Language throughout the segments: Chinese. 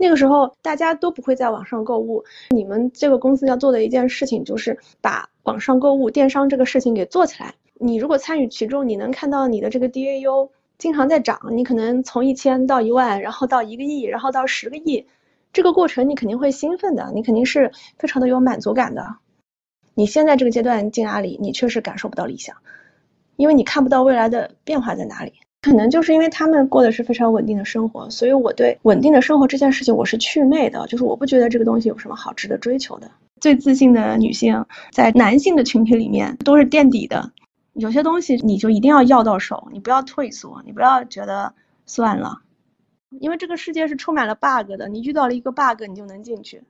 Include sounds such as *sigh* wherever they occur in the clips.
那个时候大家都不会在网上购物，你们这个公司要做的一件事情就是把网上购物、电商这个事情给做起来。你如果参与其中，你能看到你的这个 DAU 经常在涨，你可能从一千到一万，然后到一个亿，然后到十个亿，这个过程你肯定会兴奋的，你肯定是非常的有满足感的。你现在这个阶段进阿里，你确实感受不到理想，因为你看不到未来的变化在哪里。可能就是因为他们过的是非常稳定的生活，所以我对稳定的生活这件事情我是祛魅的，就是我不觉得这个东西有什么好值得追求的。最自信的女性在男性的群体里面都是垫底的，有些东西你就一定要要到手，你不要退缩，你不要觉得算了，因为这个世界是充满了 bug 的，你遇到了一个 bug 你就能进去。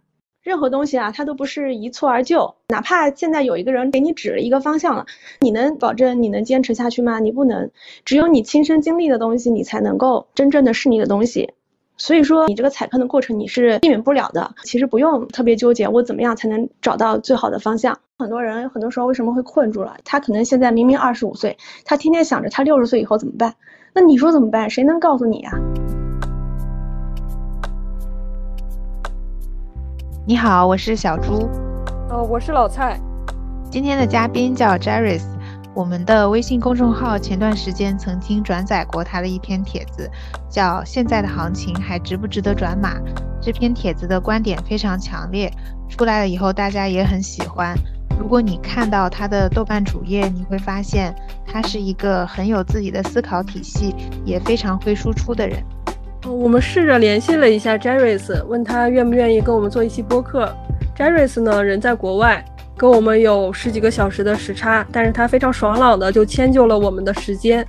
任何东西啊，它都不是一蹴而就。哪怕现在有一个人给你指了一个方向了，你能保证你能坚持下去吗？你不能。只有你亲身经历的东西，你才能够真正的是你的东西。所以说，你这个踩坑的过程你是避免不了的。其实不用特别纠结，我怎么样才能找到最好的方向？很多人很多时候为什么会困住了？他可能现在明明二十五岁，他天天想着他六十岁以后怎么办？那你说怎么办？谁能告诉你呀？你好，我是小朱。哦，我是老蔡。今天的嘉宾叫 Jerris。我们的微信公众号前段时间曾经转载过他的一篇帖子，叫《现在的行情还值不值得转码》。这篇帖子的观点非常强烈，出来了以后大家也很喜欢。如果你看到他的豆瓣主页，你会发现他是一个很有自己的思考体系，也非常会输出的人。我们试着联系了一下 Jerris，问他愿不愿意跟我们做一期播客。Jerris 呢，人在国外，跟我们有十几个小时的时差，但是他非常爽朗的就迁就了我们的时间。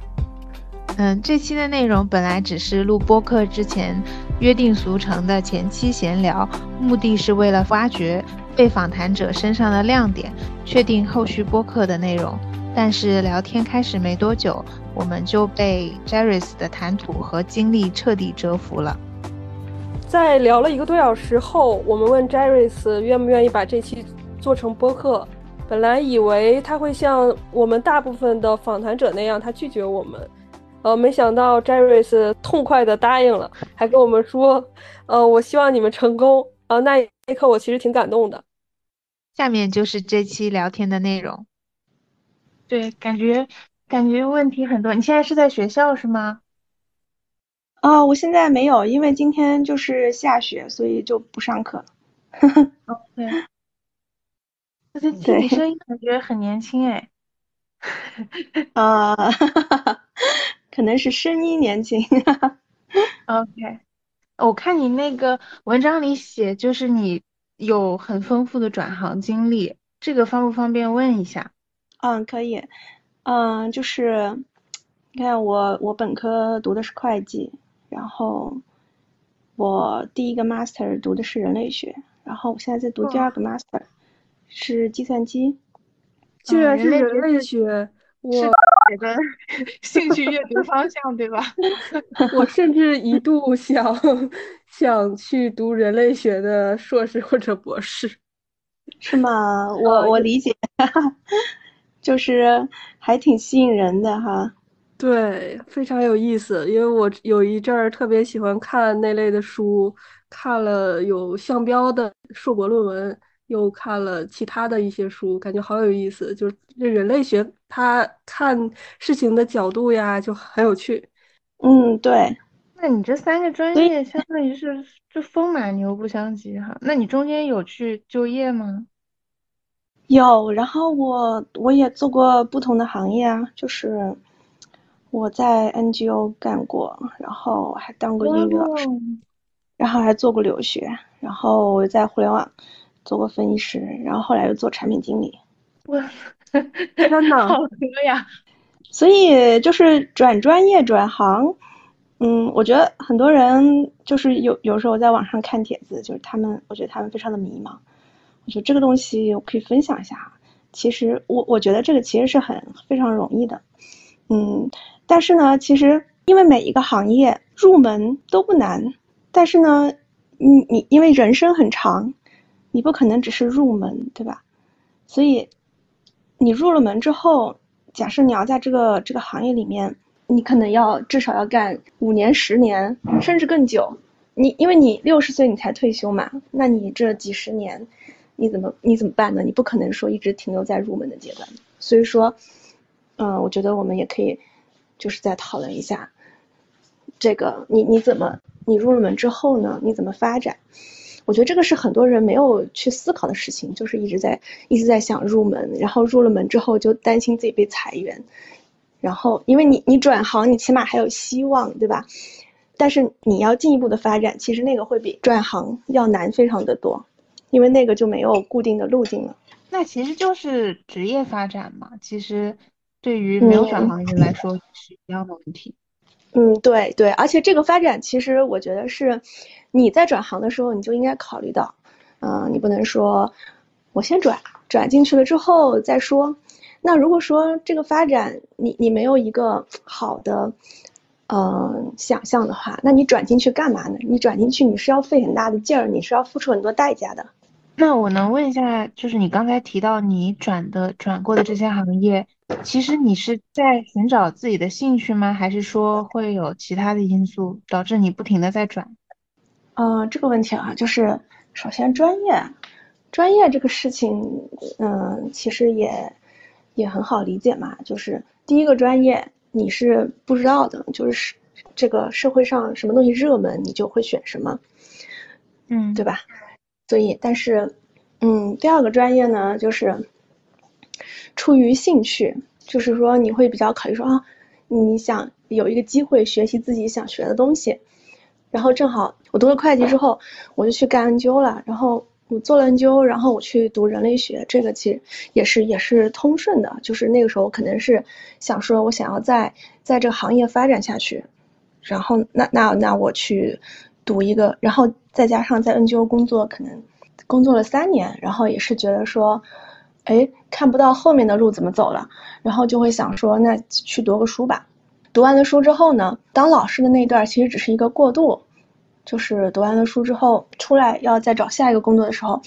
嗯，这期的内容本来只是录播客之前约定俗成的前期闲聊，目的是为了挖掘被访谈者身上的亮点，确定后续播客的内容。但是聊天开始没多久，我们就被 Jerris 的谈吐和经历彻底折服了。在聊了一个多小时后，我们问 Jerris 愿不愿意把这期做成播客。本来以为他会像我们大部分的访谈者那样，他拒绝我们。呃，没想到 Jerris 痛快的答应了，还跟我们说：“呃，我希望你们成功。”啊，那一刻我其实挺感动的。下面就是这期聊天的内容。对，感觉感觉问题很多。你现在是在学校是吗？哦，我现在没有，因为今天就是下雪，所以就不上课。*laughs* 哦，对。而且听你声音感觉很年轻哎。啊，*laughs* 可能是声音年轻。*laughs* OK，我看你那个文章里写，就是你有很丰富的转行经历，这个方不方便问一下？嗯，可以，嗯，就是，你看我我本科读的是会计，然后我第一个 master 读的是人类学，然后我现在在读第二个 master，是计算机。居然是人类学，我你的兴趣阅读方向对吧？*laughs* 我甚至一度想想去读人类学的硕士或者博士。是吗？我我理解。就是还挺吸引人的哈，对，非常有意思。因为我有一阵儿特别喜欢看那类的书，看了有项标的硕博论文，又看了其他的一些书，感觉好有意思。就是这人类学，他看事情的角度呀，就很有趣。嗯，对。那你这三个专业相当于是就风马牛不相及哈。那你中间有去就业吗？有，然后我我也做过不同的行业啊，就是我在 NGO 干过，然后还当过英语老师，然后还做过留学，然后我在互联网做过分析师，然后后来又做产品经理。哇，真的好多呀！所以就是转专业转行，嗯，我觉得很多人就是有有时候在网上看帖子，就是他们，我觉得他们非常的迷茫。就这个东西，我可以分享一下。其实我我觉得这个其实是很非常容易的，嗯，但是呢，其实因为每一个行业入门都不难，但是呢，你你因为人生很长，你不可能只是入门，对吧？所以你入了门之后，假设你要在这个这个行业里面，你可能要至少要干五年、十年，甚至更久。你因为你六十岁你才退休嘛，那你这几十年你怎么你怎么办呢？你不可能说一直停留在入门的阶段。所以说，嗯，我觉得我们也可以就是再讨论一下这个你你怎么你入了门之后呢？你怎么发展？我觉得这个是很多人没有去思考的事情，就是一直在一直在想入门，然后入了门之后就担心自己被裁员，然后因为你你转行，你起码还有希望，对吧？但是你要进一步的发展，其实那个会比转行要难非常的多，因为那个就没有固定的路径了。那其实就是职业发展嘛，其实对于没有转行的人来说是一样的问题。嗯，对对，而且这个发展其实我觉得是。你在转行的时候，你就应该考虑到，嗯，你不能说我先转，转进去了之后再说。那如果说这个发展你你没有一个好的，嗯，想象的话，那你转进去干嘛呢？你转进去你是要费很大的劲儿，你是要付出很多代价的。那我能问一下，就是你刚才提到你转的转过的这些行业，其实你是在寻找自己的兴趣吗？还是说会有其他的因素导致你不停的在转？嗯，这个问题啊，就是首先专业，专业这个事情，嗯，其实也也很好理解嘛。就是第一个专业你是不知道的，就是这个社会上什么东西热门，你就会选什么，嗯，对吧？所以，但是，嗯，第二个专业呢，就是出于兴趣，就是说你会比较考虑说啊，你想有一个机会学习自己想学的东西。然后正好我读了会计之后，我就去干研究了。然后我做了研究，然后我去读人类学，这个其实也是也是通顺的。就是那个时候可能是想说，我想要在在这个行业发展下去。然后那那那我去读一个，然后再加上在 NGO 工作，可能工作了三年，然后也是觉得说，哎，看不到后面的路怎么走了，然后就会想说，那去读个书吧。读完了书之后呢，当老师的那段其实只是一个过渡，就是读完了书之后出来要再找下一个工作的时候，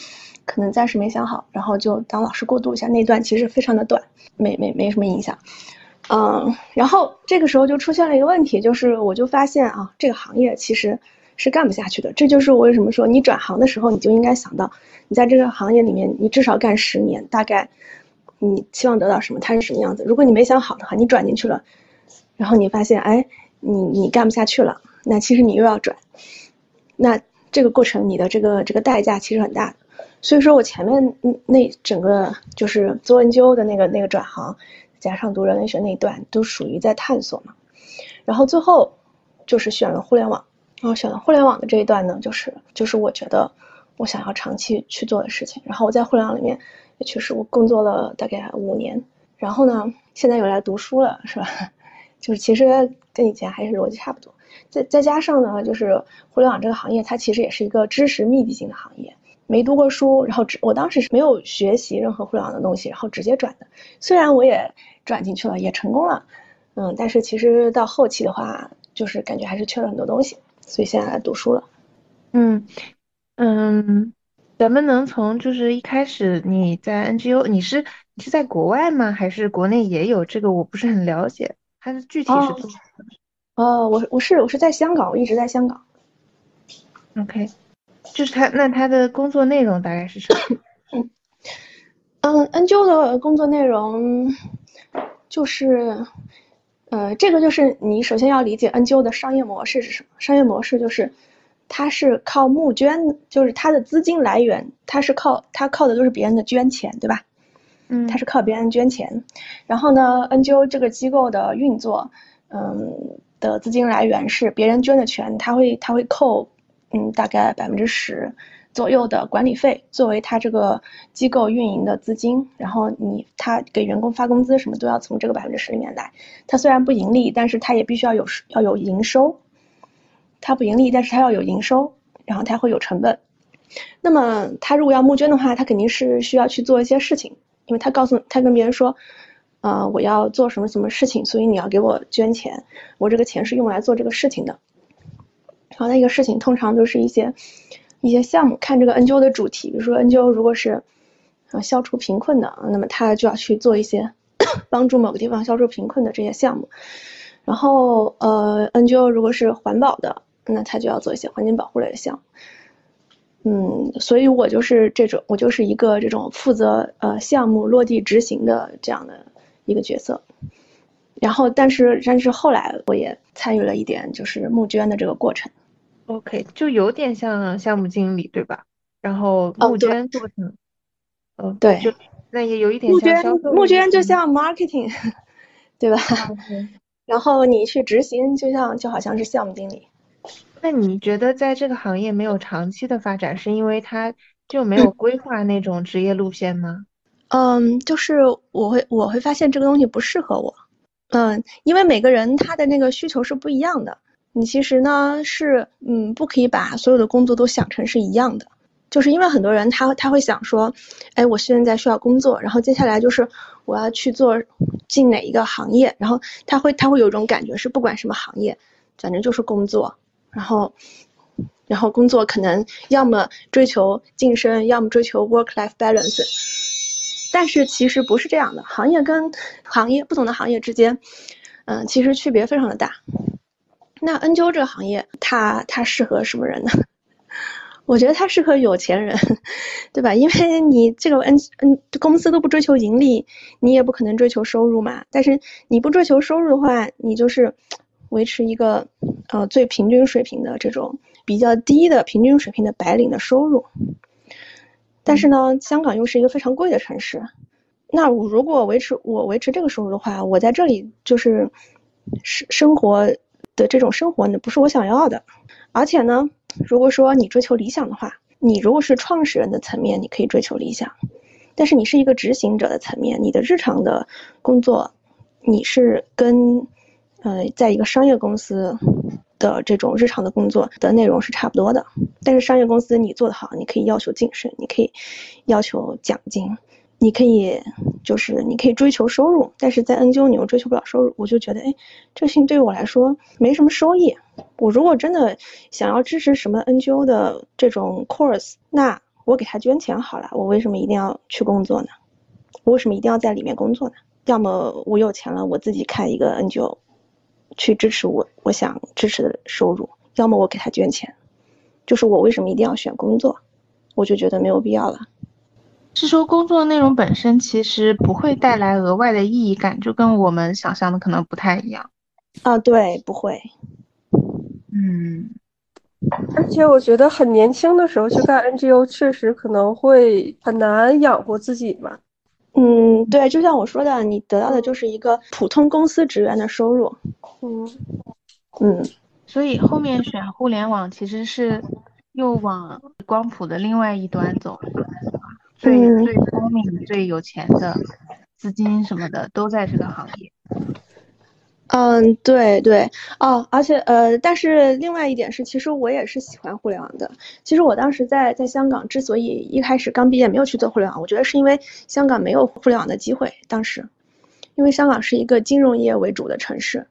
可能暂时没想好，然后就当老师过渡一下。那段其实非常的短，没没没什么影响。嗯，然后这个时候就出现了一个问题，就是我就发现啊，这个行业其实是干不下去的。这就是我为什么说你转行的时候，你就应该想到，你在这个行业里面你至少干十年，大概你期望得到什么，它是什么样子。如果你没想好的话，你转进去了。然后你发现，哎，你你干不下去了，那其实你又要转，那这个过程你的这个这个代价其实很大的。所以说我前面那整个就是做研究的那个那个转行，加上读人类学那一段，都属于在探索嘛。然后最后就是选了互联网，然后选了互联网的这一段呢，就是就是我觉得我想要长期去做的事情。然后我在互联网里面也确实我工作了大概五年，然后呢，现在又来读书了，是吧？*laughs* 就是其实跟以前还是逻辑差不多，再再加上呢，就是互联网这个行业，它其实也是一个知识密集型的行业。没读过书，然后只我当时是没有学习任何互联网的东西，然后直接转的。虽然我也转进去了，也成功了，嗯，但是其实到后期的话，就是感觉还是缺了很多东西，所以现在来读书了。嗯嗯，咱们能从就是一开始你在 NGO，你是你是在国外吗？还是国内也有？这个我不是很了解。它是具体是做什么？哦，我我是我是在香港，我一直在香港。OK，就是他那他的工作内容大概是什么？*coughs* 嗯，NGO 的工作内容就是，呃，这个就是你首先要理解 NGO 的商业模式是什么？商业模式就是它是靠募捐，就是它的资金来源，它是靠它靠的都是别人的捐钱，对吧？嗯，它是靠别人捐钱，然后呢，NGO 这个机构的运作，嗯，的资金来源是别人捐的钱，他会他会扣，嗯，大概百分之十左右的管理费作为他这个机构运营的资金，然后你他给员工发工资什么都要从这个百分之十里面来。他虽然不盈利，但是他也必须要有要有营收。他不盈利，但是他要有营收，然后他会有成本。那么他如果要募捐的话，他肯定是需要去做一些事情。因为他告诉他跟别人说，呃，我要做什么什么事情，所以你要给我捐钱，我这个钱是用来做这个事情的。然后那个事情通常都是一些一些项目，看这个 NGO 的主题，比如说 NGO 如果是呃消除贫困的，那么他就要去做一些 *coughs* 帮助某个地方消除贫困的这些项目。然后呃 NGO 如果是环保的，那他就要做一些环境保护类的项目。嗯，所以我就是这种，我就是一个这种负责呃项目落地执行的这样的一个角色。然后，但是但是后来我也参与了一点，就是募捐的这个过程。OK，就有点像项目经理，对吧？然后募捐过程，哦，对，就那也有一点募捐，募捐就像 marketing，*laughs* 对吧？然后你去执行，就像就好像是项目经理。那你觉得在这个行业没有长期的发展，是因为它就没有规划那种职业路线吗？嗯，就是我会我会发现这个东西不适合我。嗯，因为每个人他的那个需求是不一样的。你其实呢是嗯不可以把所有的工作都想成是一样的，就是因为很多人他他会想说，哎，我现在需要工作，然后接下来就是我要去做进哪一个行业，然后他会他会有一种感觉是不管什么行业，反正就是工作。然后，然后工作可能要么追求晋升，要么追求 work-life balance。*laughs* 但是其实不是这样的，行业跟行业不同的行业之间，嗯，其实区别非常的大。那 NGO 这个行业，它它适合什么人呢？*laughs* 我觉得它适合有钱人，*laughs* 对吧？因为你这个 N N 公司都不追求盈利，你也不可能追求收入嘛。但是你不追求收入的话，你就是。维持一个呃最平均水平的这种比较低的平均水平的白领的收入，但是呢，香港又是一个非常贵的城市，那我如果维持我维持这个收入的话，我在这里就是生生活的这种生活呢不是我想要的，而且呢，如果说你追求理想的话，你如果是创始人的层面，你可以追求理想，但是你是一个执行者的层面，你的日常的工作，你是跟。呃，在一个商业公司的这种日常的工作的内容是差不多的，但是商业公司你做得好，你可以要求晋升，你可以要求奖金，你可以就是你可以追求收入，但是在 NGO 你又追求不了收入，我就觉得，哎，这事情对于我来说没什么收益。我如果真的想要支持什么 NGO 的这种 course，那我给他捐钱好了，我为什么一定要去工作呢？我为什么一定要在里面工作呢？要么我有钱了，我自己开一个 NGO。去支持我，我想支持的收入，要么我给他捐钱，就是我为什么一定要选工作，我就觉得没有必要了。是说工作内容本身其实不会带来额外的意义感，就跟我们想象的可能不太一样。啊，对，不会。嗯，而且我觉得很年轻的时候去干 NGO，确实可能会很难养活自己吧。嗯，对，就像我说的，你得到的就是一个普通公司职员的收入。嗯嗯，所以后面选互联网其实是又往光谱的另外一端走，最最聪明、最有钱的资金什么的都在这个行业。嗯，对对哦，而且呃，但是另外一点是，其实我也是喜欢互联网的。其实我当时在在香港之所以一开始刚毕业没有去做互联网，我觉得是因为香港没有互联网的机会。当时，因为香港是一个金融业为主的城市，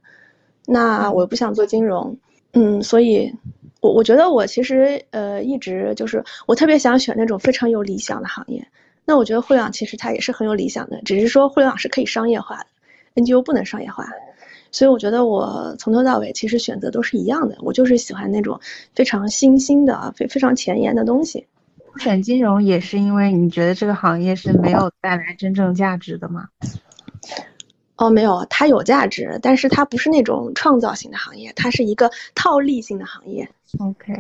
那我不想做金融，嗯，所以，我我觉得我其实呃一直就是我特别想选那种非常有理想的行业。那我觉得互联网其实它也是很有理想的，只是说互联网是可以商业化的，NGO 不能商业化。所以我觉得我从头到尾其实选择都是一样的，我就是喜欢那种非常新兴的、非非常前沿的东西。选金融也是因为你觉得这个行业是没有带来真正价值的吗？哦，没有，它有价值，但是它不是那种创造性的行业，它是一个套利性的行业。OK。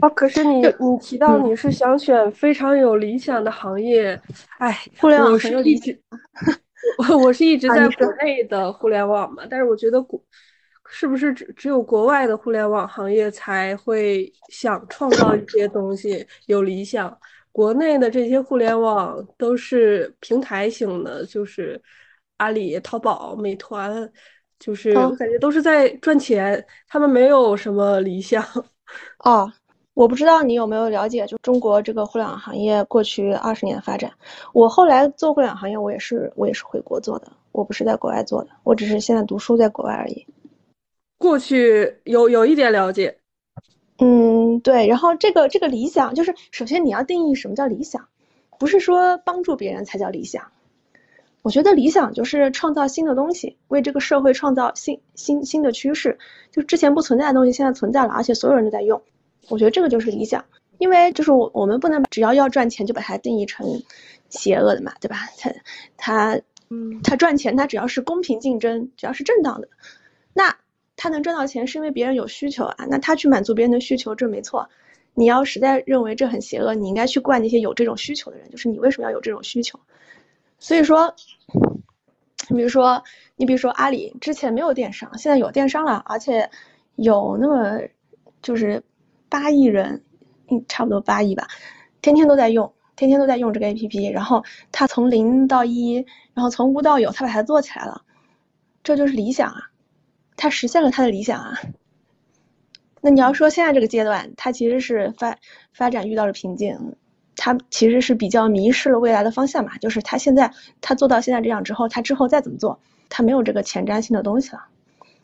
哦，可是你你提到你是想选非常有理想的行业，哎，互联网很有理想。*laughs* 我我是一直在国内的互联网嘛，但是我觉得国是不是只只有国外的互联网行业才会想创造一些东西有理想？国内的这些互联网都是平台型的，就是阿里、淘宝、美团，就是我感觉都是在赚钱，他们没有什么理想。*laughs* 哦。我不知道你有没有了解，就中国这个互联网行业过去二十年的发展。我后来做互联网行业，我也是我也是回国做的，我不是在国外做的，我只是现在读书在国外而已。过去有有一点了解，嗯，对。然后这个这个理想，就是首先你要定义什么叫理想，不是说帮助别人才叫理想，我觉得理想就是创造新的东西，为这个社会创造新新新的趋势，就之前不存在的东西现在存在了，而且所有人都在用。我觉得这个就是理想，因为就是我我们不能只要要赚钱就把它定义成邪恶的嘛，对吧？它它嗯，它赚钱它只要是公平竞争，只要是正当的，那他能赚到钱是因为别人有需求啊，那他去满足别人的需求这没错。你要实在认为这很邪恶，你应该去怪那些有这种需求的人，就是你为什么要有这种需求？所以说，你比如说，你比如说阿里之前没有电商，现在有电商了，而且有那么就是八亿人，嗯，差不多八亿吧，天天都在用，天天都在用这个 APP，然后他从零到一，然后从无到有，他把它做起来了，这就是理想啊，他实现了他的理想啊。那你要说现在这个阶段，他其实是发发展遇到了瓶颈。他其实是比较迷失了未来的方向嘛，就是他现在他做到现在这样之后，他之后再怎么做，他没有这个前瞻性的东西了。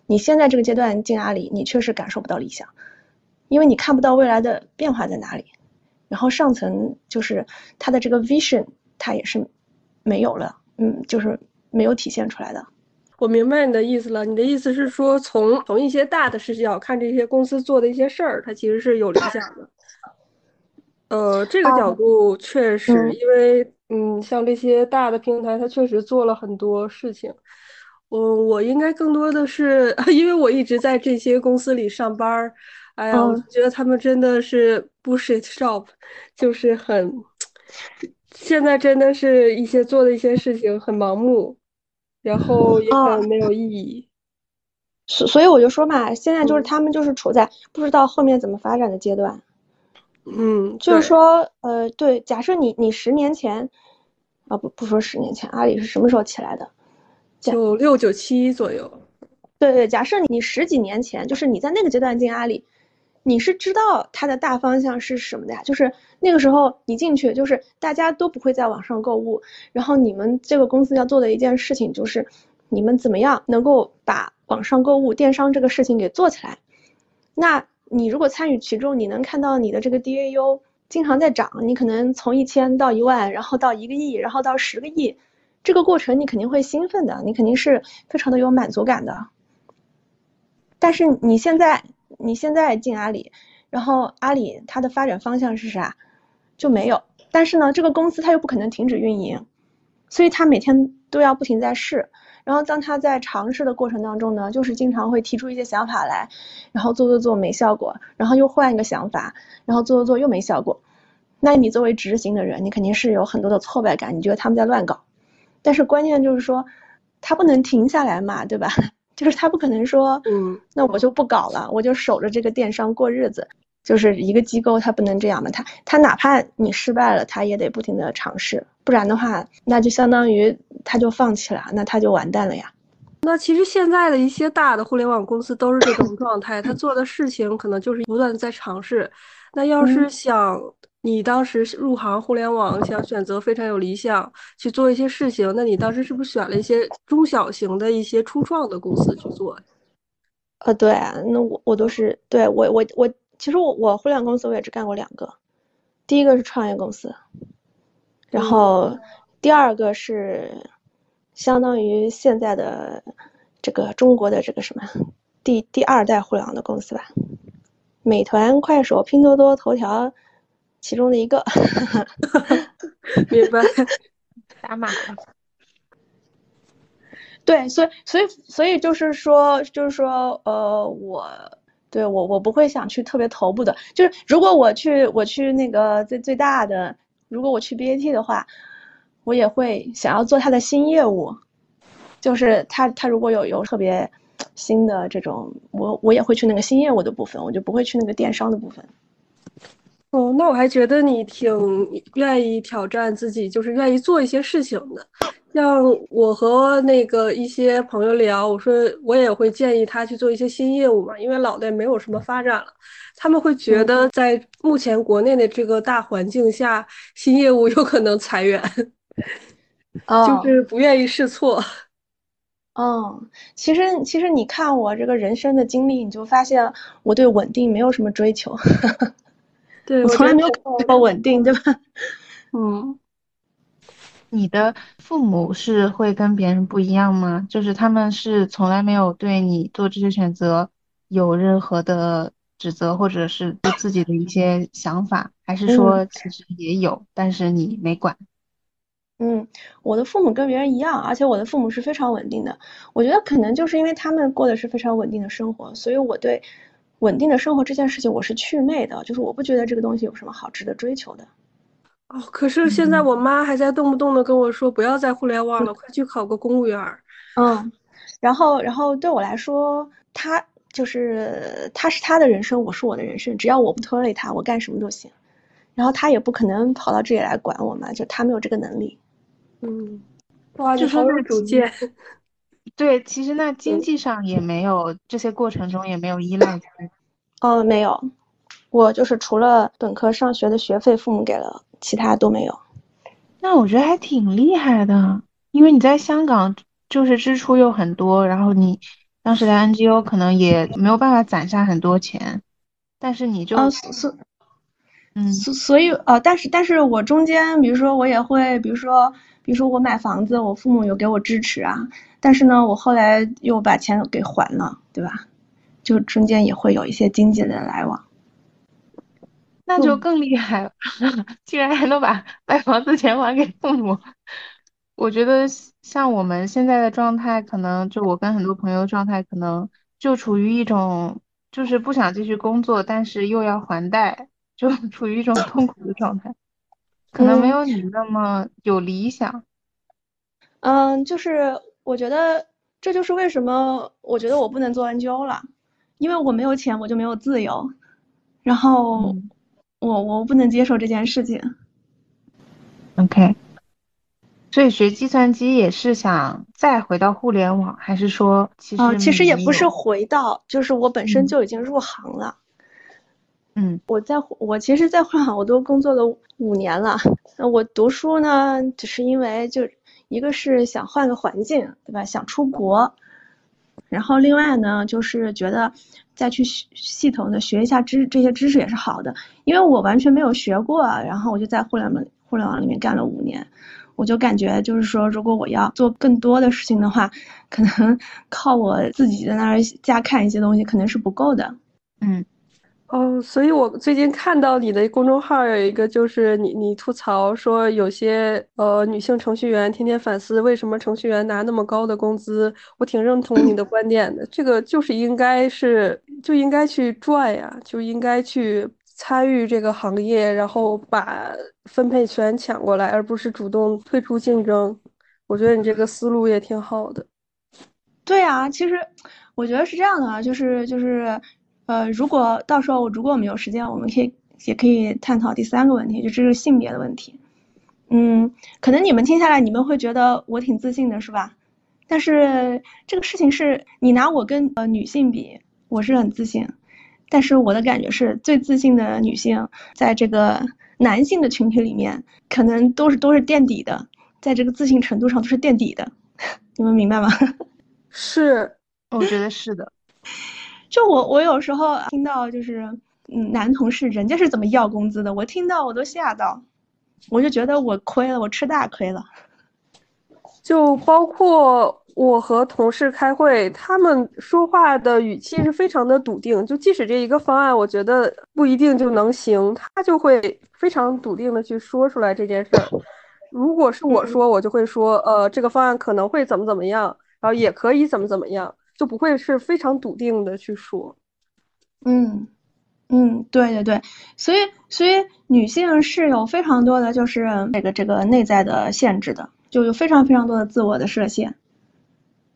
你现在这个阶段进阿里，你确实感受不到理想，因为你看不到未来的变化在哪里。然后上层就是他的这个 vision，他也是没有了，嗯，就是没有体现出来的。我明白你的意思了，你的意思是说，从从一些大的视角看这些公司做的一些事儿，它其实是有理想的。呃，这个角度确实，因为嗯，像这些大的平台，它确实做了很多事情。我我应该更多的是，*laughs* 因为我一直在这些公司里上班儿，哎呀，我觉得他们真的是 bullshit shop，*laughs* 就是很，现在真的是一些做的一些事情很盲目，然后也很没有意义。所所以我就说嘛，现在就是他们就是处在不知道后面怎么发展的阶段。嗯，就是说，呃，对，假设你你十年前，啊不不说十年前，阿里是什么时候起来的？九六九七左右。对对，假设你十几年前，就是你在那个阶段进阿里，你是知道它的大方向是什么的呀？就是那个时候你进去，就是大家都不会在网上购物，然后你们这个公司要做的一件事情就是，你们怎么样能够把网上购物、电商这个事情给做起来？那。你如果参与其中，你能看到你的这个 DAU 经常在涨，你可能从一千到一万，然后到一个亿，然后到十个亿，这个过程你肯定会兴奋的，你肯定是非常的有满足感的。但是你现在你现在进阿里，然后阿里它的发展方向是啥？就没有。但是呢，这个公司它又不可能停止运营，所以它每天都要不停在试。然后当他在尝试的过程当中呢，就是经常会提出一些想法来，然后做做做没效果，然后又换一个想法，然后做做做又没效果。那你作为执行的人，你肯定是有很多的挫败感，你觉得他们在乱搞。但是关键就是说，他不能停下来嘛，对吧？*laughs* 就是他不可能说，嗯，那我就不搞了，我就守着这个电商过日子。就是一个机构，他不能这样嘛，他他哪怕你失败了，他也得不停的尝试，不然的话，那就相当于他就放弃了，那他就完蛋了呀。那其实现在的一些大的互联网公司都是这种状态，*laughs* 他做的事情可能就是不断的在尝试。那要是想你当时入行互联网，想选择非常有理想去做一些事情，那你当时是不是选了一些中小型的一些初创的公司去做？呃，对，那我我都是对我我我。其实我我互联网公司我也只干过两个，第一个是创业公司，然后第二个是相当于现在的这个中国的这个什么第第二代互联网的公司吧，美团、快手、拼多多、头条其中的一个，*laughs* 明白，*laughs* 打码了。*laughs* 对，所以所以所以就是说就是说呃我。对我，我不会想去特别头部的，就是如果我去，我去那个最最大的，如果我去 BAT 的话，我也会想要做他的新业务，就是他他如果有有特别新的这种，我我也会去那个新业务的部分，我就不会去那个电商的部分。哦，那我还觉得你挺愿意挑战自己，就是愿意做一些事情的。像我和那个一些朋友聊，我说我也会建议他去做一些新业务嘛，因为老的没有什么发展了。他们会觉得在目前国内的这个大环境下，新业务有可能裁员，*laughs* 就是不愿意试错。嗯，其实其实你看我这个人生的经历，你就发现我对稳定没有什么追求。*laughs* 对我从来没有过稳定，对吧？嗯。你的父母是会跟别人不一样吗？就是他们是从来没有对你做这些选择有任何的指责，或者是对自己的一些想法，还是说其实也有，但是你没管？嗯，我的父母跟别人一样，而且我的父母是非常稳定的。我觉得可能就是因为他们过的是非常稳定的生活，所以我对稳定的生活这件事情我是祛魅的，就是我不觉得这个东西有什么好值得追求的。哦，可是现在我妈还在动不动的跟我说，不要在互联网了，快去考个公务员儿。嗯，然后，然后对我来说，他就是他是他的人生，我是我的人生，只要我不拖累他，我干什么都行。然后他也不可能跑到这里来管我嘛，就他没有这个能力。嗯，哇，就好有主见。对，其实那经济上也没有，这些过程中也没有依赖他。哦，没有，我就是除了本科上学的学费，父母给了。其他都没有，那我觉得还挺厉害的，因为你在香港就是支出又很多，然后你当时的 NGO 可能也没有办法攒下很多钱，但是你就所，嗯，所所以呃，但是但是我中间，比如说我也会，比如说比如说我买房子，我父母有给我支持啊，但是呢，我后来又把钱给还了，对吧？就中间也会有一些经济的来往。那就更厉害了，*laughs* 竟然还能把买房子钱还给父母。我觉得像我们现在的状态，可能就我跟很多朋友状态，可能就处于一种就是不想继续工作，但是又要还贷，就 *laughs* 处于一种痛苦的状态，可能没有你那么有理想。嗯，就是我觉得这就是为什么我觉得我不能做 NGO 了，因为我没有钱，我就没有自由，然后。我我不能接受这件事情。OK，所以学计算机也是想再回到互联网，还是说其实其实也不是回到，就是我本身就已经入行了。嗯，我在我其实，在互联网我都工作了五年了。那我读书呢，只是因为就一个是想换个环境，对吧？想出国。然后另外呢，就是觉得再去系统的学一下知这些知识也是好的，因为我完全没有学过，然后我就在互联网互联网里面干了五年，我就感觉就是说，如果我要做更多的事情的话，可能 *laughs* 靠我自己在那儿加看一些东西可能是不够的，嗯。哦，所以我最近看到你的公众号有一个，就是你你吐槽说有些呃女性程序员天天反思为什么程序员拿那么高的工资，我挺认同你的观点的。这个就是应该是就应该去赚呀，就应该去参与这个行业，然后把分配权抢过来，而不是主动退出竞争。我觉得你这个思路也挺好的。对啊，其实我觉得是这样的啊，就是就是。呃，如果到时候如果我们有时间，我们可以也可以探讨第三个问题，就这是性别的问题。嗯，可能你们听下来，你们会觉得我挺自信的，是吧？但是这个事情是你拿我跟呃女性比，我是很自信，但是我的感觉是最自信的女性，在这个男性的群体里面，可能都是都是垫底的，在这个自信程度上都是垫底的，*laughs* 你们明白吗？*laughs* 是，我觉得是的。就我，我有时候听到就是，嗯，男同事人家是怎么要工资的，我听到我都吓到，我就觉得我亏了，我吃大亏了。就包括我和同事开会，他们说话的语气是非常的笃定，就即使这一个方案，我觉得不一定就能行，他就会非常笃定的去说出来这件事儿。如果是我说，我就会说，呃，这个方案可能会怎么怎么样，然后也可以怎么怎么样。就不会是非常笃定的去说，嗯，嗯，对对对，所以所以女性是有非常多的，就是这个这个内在的限制的，就有非常非常多的自我的设限。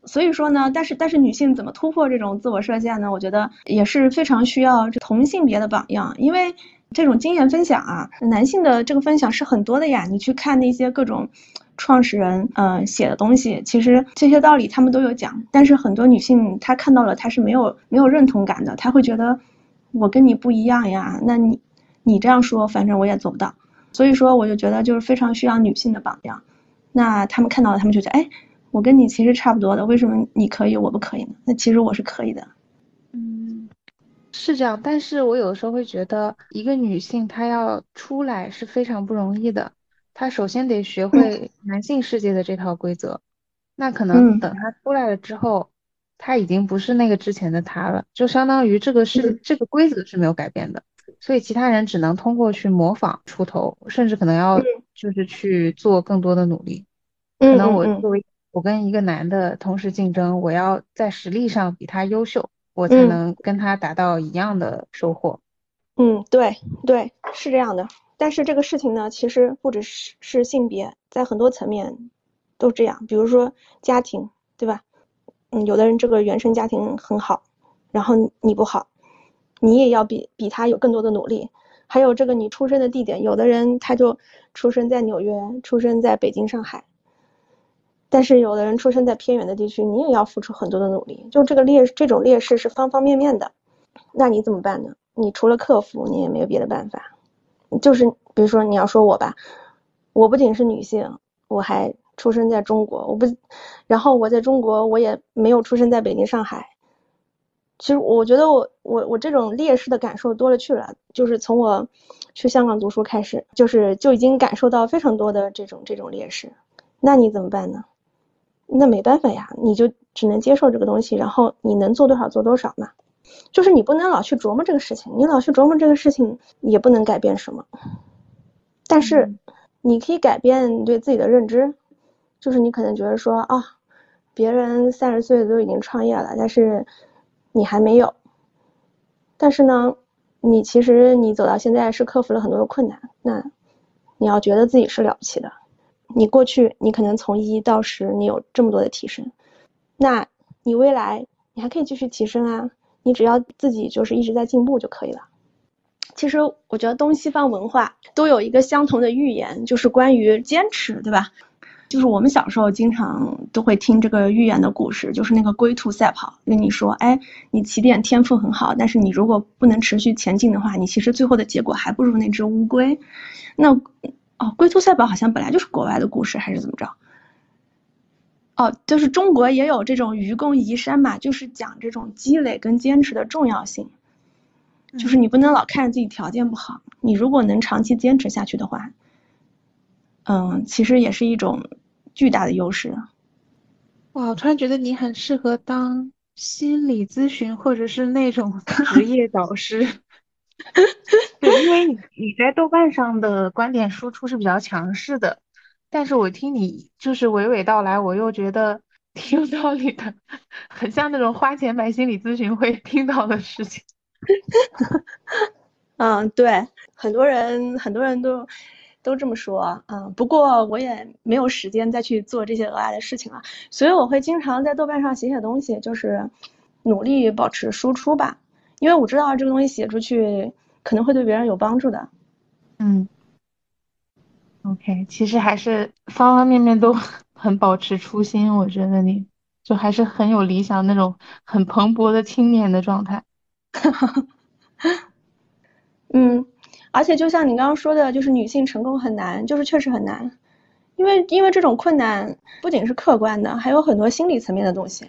所以说呢，但是但是女性怎么突破这种自我设限呢？我觉得也是非常需要同性别的榜样，因为这种经验分享啊，男性的这个分享是很多的呀，你去看那些各种。创始人，嗯，写的东西，其实这些道理他们都有讲，但是很多女性她看到了，她是没有没有认同感的，她会觉得我跟你不一样呀，那你你这样说，反正我也做不到，所以说我就觉得就是非常需要女性的榜样，那他们看到了，他们就觉得，哎，我跟你其实差不多的，为什么你可以，我不可以呢？那其实我是可以的，是这样，但是我有的时候会觉得，一个女性她要出来是非常不容易的。她首先得学会男性世界的这套规则。那可能等她出来了之后，她已经不是那个之前的她了，就相当于这个是这个规则是没有改变的，所以其他人只能通过去模仿出头，甚至可能要就是去做更多的努力。可能我作为我跟一个男的同时竞争，我要在实力上比他优秀，我才能跟他达到一样的收获。嗯，对对，是这样的。但是这个事情呢，其实不只是是性别，在很多层面都这样。比如说家庭，对吧？嗯，有的人这个原生家庭很好，然后你不好，你也要比比他有更多的努力。还有这个你出生的地点，有的人他就出生在纽约，出生在北京、上海，但是有的人出生在偏远的地区，你也要付出很多的努力。就这个劣这种劣势是方方面面的，那你怎么办呢？你除了克服，你也没有别的办法。就是比如说你要说我吧，我不仅是女性，我还出生在中国，我不，然后我在中国我也没有出生在北京、上海。其实我觉得我我我这种劣势的感受多了去了，就是从我去香港读书开始，就是就已经感受到非常多的这种这种劣势。那你怎么办呢？那没办法呀，你就只能接受这个东西，然后你能做多少做多少嘛。就是你不能老去琢磨这个事情，你老去琢磨这个事情也不能改变什么。但是你可以改变你对自己的认知，就是你可能觉得说啊，别人三十岁都已经创业了，但是你还没有。但是呢，你其实你走到现在是克服了很多的困难，那你要觉得自己是了不起的。你过去你可能从一到十你有这么多的提升，那你未来你还可以继续提升啊。你只要自己就是一直在进步就可以了。其实我觉得东西方文化都有一个相同的寓言，就是关于坚持，对吧？就是我们小时候经常都会听这个寓言的故事，就是那个龟兔赛跑，跟你说，哎，你起点天赋很好，但是你如果不能持续前进的话，你其实最后的结果还不如那只乌龟。那哦，龟兔赛跑好像本来就是国外的故事，还是怎么着？哦，就是中国也有这种愚公移山嘛，就是讲这种积累跟坚持的重要性。就是你不能老看着自己条件不好，你如果能长期坚持下去的话，嗯，其实也是一种巨大的优势。哇，我突然觉得你很适合当心理咨询或者是那种 *laughs* 职业导师。*laughs* 对，因为你 *laughs* 你在豆瓣上的观点输出是比较强势的。但是我听你就是娓娓道来，我又觉得 *laughs* 挺有道理的，很像那种花钱买心理咨询会听到的事情。嗯，对，很多人很多人都都这么说。嗯，不过我也没有时间再去做这些额外的事情了，所以我会经常在豆瓣上写写东西，就是努力保持输出吧，因为我知道这个东西写出去可能会对别人有帮助的。嗯。OK，其实还是方方面面都很保持初心，我觉得你就还是很有理想那种很蓬勃的青年的状态。*laughs* 嗯，而且就像你刚刚说的，就是女性成功很难，就是确实很难，因为因为这种困难不仅是客观的，还有很多心理层面的东西。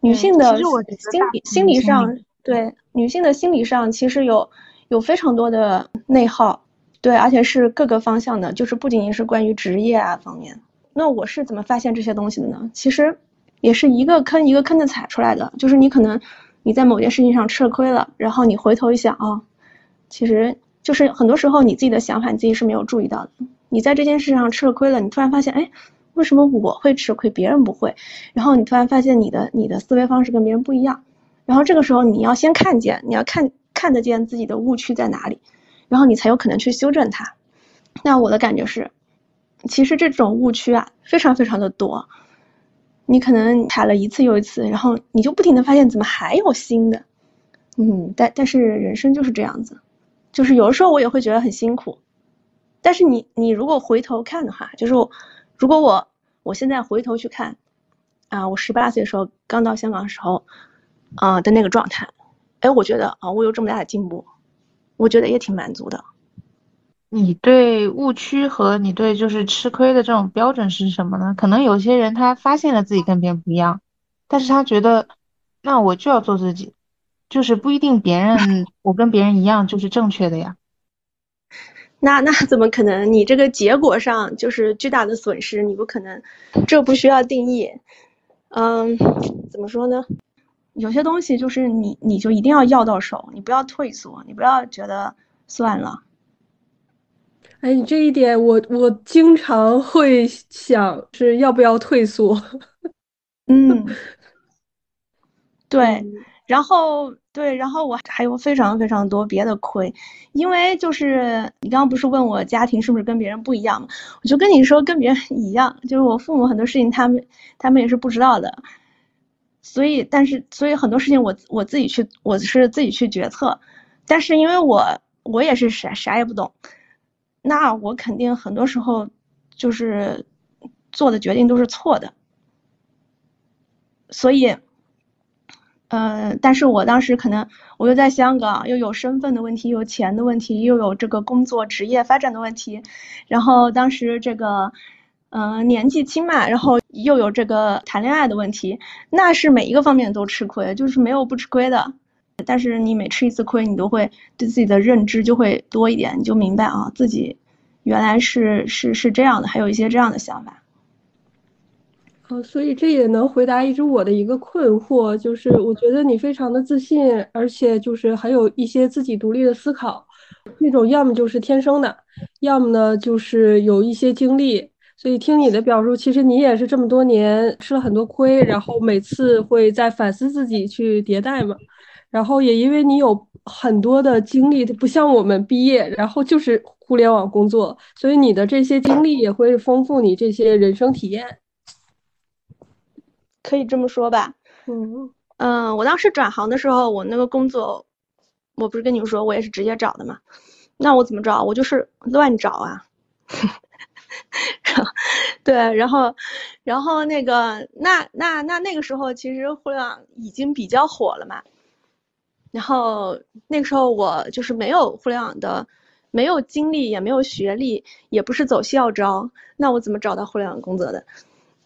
女性的心理心理上，对女性的心理上其实有有非常多的内耗。对，而且是各个方向的，就是不仅仅是关于职业啊方面。那我是怎么发现这些东西的呢？其实也是一个坑一个坑的踩出来的。就是你可能你在某件事情上吃了亏了，然后你回头一想啊，其实就是很多时候你自己的想法你自己是没有注意到的。你在这件事上吃了亏了，你突然发现，哎，为什么我会吃亏，别人不会？然后你突然发现你的你的思维方式跟别人不一样。然后这个时候你要先看见，你要看看得见自己的误区在哪里。然后你才有可能去修正它。那我的感觉是，其实这种误区啊，非常非常的多。你可能踩了一次又一次，然后你就不停的发现怎么还有新的。嗯，但但是人生就是这样子，就是有的时候我也会觉得很辛苦。但是你你如果回头看的话，就是如果我我现在回头去看，啊，我十八岁的时候刚到香港的时候，啊的那个状态，哎，我觉得啊我有这么大的进步。我觉得也挺满足的。你对误区和你对就是吃亏的这种标准是什么呢？可能有些人他发现了自己跟别人不一样，但是他觉得那我就要做自己，就是不一定别人我跟别人一样就是正确的呀。*laughs* 那那怎么可能？你这个结果上就是巨大的损失，你不可能，这不需要定义。嗯，怎么说呢？有些东西就是你你就一定要要到手，你不要退缩，你不要觉得算了。哎，你这一点我我经常会想是要不要退缩。嗯，*laughs* 对。然后对，然后我还有非常非常多别的亏，因为就是你刚刚不是问我家庭是不是跟别人不一样吗？我就跟你说跟别人一样，就是我父母很多事情他们他们也是不知道的，所以但是所以很多事情我我自己去我是自己去决策，但是因为我我也是啥啥也不懂，那我肯定很多时候就是做的决定都是错的，所以。呃，但是我当时可能我又在香港，又有身份的问题，有钱的问题，又有这个工作职业发展的问题，然后当时这个，嗯，年纪轻嘛，然后又有这个谈恋爱的问题，那是每一个方面都吃亏，就是没有不吃亏的。但是你每吃一次亏，你都会对自己的认知就会多一点，你就明白啊，自己原来是是是这样的，还有一些这样的想法。哦，所以这也能回答一直我的一个困惑，就是我觉得你非常的自信，而且就是还有一些自己独立的思考，那种要么就是天生的，要么呢就是有一些经历。所以听你的表述，其实你也是这么多年吃了很多亏，然后每次会在反思自己去迭代嘛。然后也因为你有很多的经历，不像我们毕业然后就是互联网工作，所以你的这些经历也会丰富你这些人生体验。可以这么说吧，嗯嗯，我当时转行的时候，我那个工作，我不是跟你们说，我也是直接找的嘛。那我怎么找？我就是乱找啊。*laughs* 对，然后，然后那个，那那那那个时候，其实互联网已经比较火了嘛。然后那个时候我就是没有互联网的，没有经历，也没有学历，也不是走校招，那我怎么找到互联网工作的？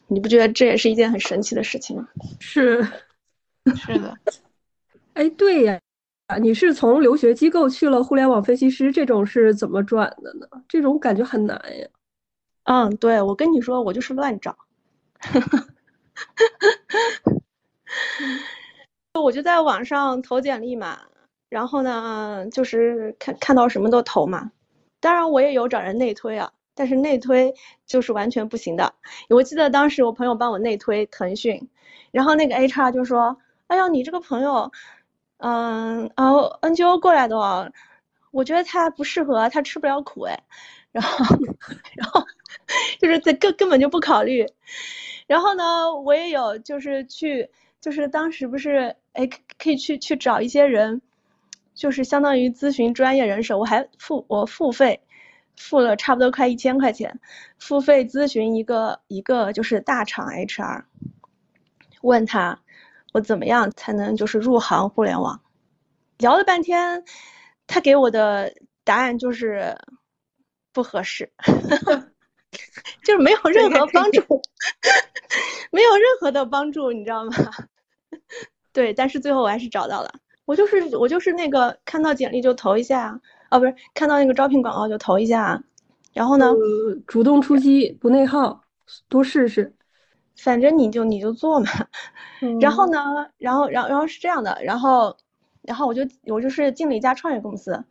你不觉得这也是一件很神奇的事情吗？是，*laughs* 是的。*laughs* 哎，对呀，你是从留学机构去了互联网分析师，这种是怎么转的呢？这种感觉很难呀。嗯，对，我跟你说，我就是乱找。*laughs* 我就在网上投简历嘛，然后呢，就是看看到什么都投嘛。当然，我也有找人内推啊。但是内推就是完全不行的。我记得当时我朋友帮我内推腾讯，然后那个 HR 就说：“哎呀，你这个朋友，嗯，啊，NGO 过来的哦，我觉得他不适合，他吃不了苦哎。*laughs* ”然后，*laughs* 然后就是在根根本就不考虑。然后呢，我也有就是去，就是当时不是哎可以去去找一些人，就是相当于咨询专业人士，我还付我付费。付了差不多快一千块钱，付费咨询一个一个就是大厂 HR，问他我怎么样才能就是入行互联网，聊了半天，他给我的答案就是不合适，*laughs* 就是没有任何帮助，*laughs* 没有任何的帮助，你知道吗？*laughs* 对，但是最后我还是找到了，我就是我就是那个看到简历就投一下。啊，不是，看到那个招聘广告就投一下，然后呢，主动出击，不内耗，多试试，反正你就你就做嘛。*laughs* 然后呢，然后然后然后是这样的，然后然后我就我就是进了一家创业公司，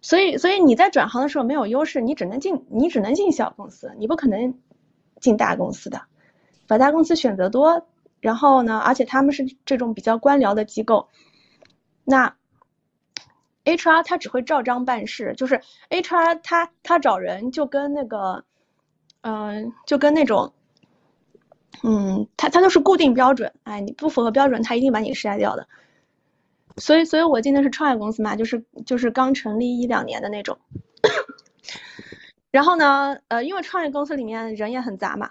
所以所以你在转行的时候没有优势，你只能进你只能进小公司，你不可能进大公司的，把大公司选择多，然后呢，而且他们是这种比较官僚的机构，那。HR 他只会照章办事，就是 HR 他他找人就跟那个，嗯，就跟那种，嗯，他他都是固定标准，哎，你不符合标准，他一定把你筛掉的。所以，所以我进的是创业公司嘛，就是就是刚成立一两年的那种。然后呢，呃，因为创业公司里面人也很杂嘛，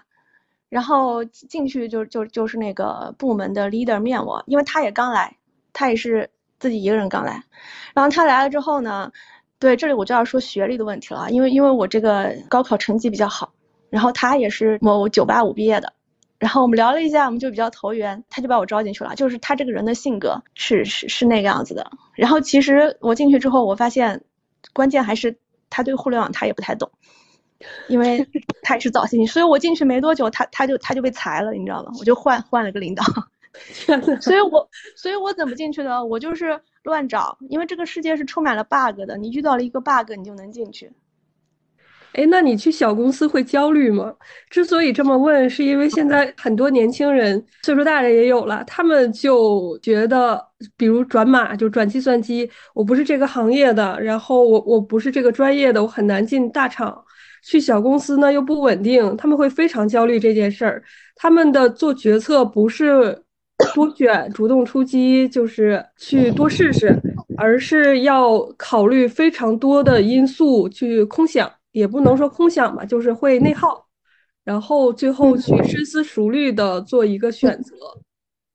然后进去就就就是那个部门的 leader 面我，因为他也刚来，他也是。自己一个人刚来，然后他来了之后呢，对这里我就要说学历的问题了，因为因为我这个高考成绩比较好，然后他也是某九八五毕业的，然后我们聊了一下，我们就比较投缘，他就把我招进去了。就是他这个人的性格是是是那个样子的。然后其实我进去之后，我发现关键还是他对互联网他也不太懂，因为 *laughs* 他也是早期，所以我进去没多久，他他就他就被裁了，你知道吗？我就换换了个领导，*laughs* 所以我所以我怎么进去的？我就是乱找，因为这个世界是充满了 bug 的，你遇到了一个 bug，你就能进去。哎，那你去小公司会焦虑吗？之所以这么问，是因为现在很多年轻人，岁数大的也有了，他们就觉得，比如转码就转计算机，我不是这个行业的，然后我我不是这个专业的，我很难进大厂。去小公司呢又不稳定，他们会非常焦虑这件事儿。他们的做决策不是多选、主动出击，就是去多试试，而是要考虑非常多的因素去空想。也不能说空想吧，就是会内耗，然后最后去深思熟虑的做一个选择，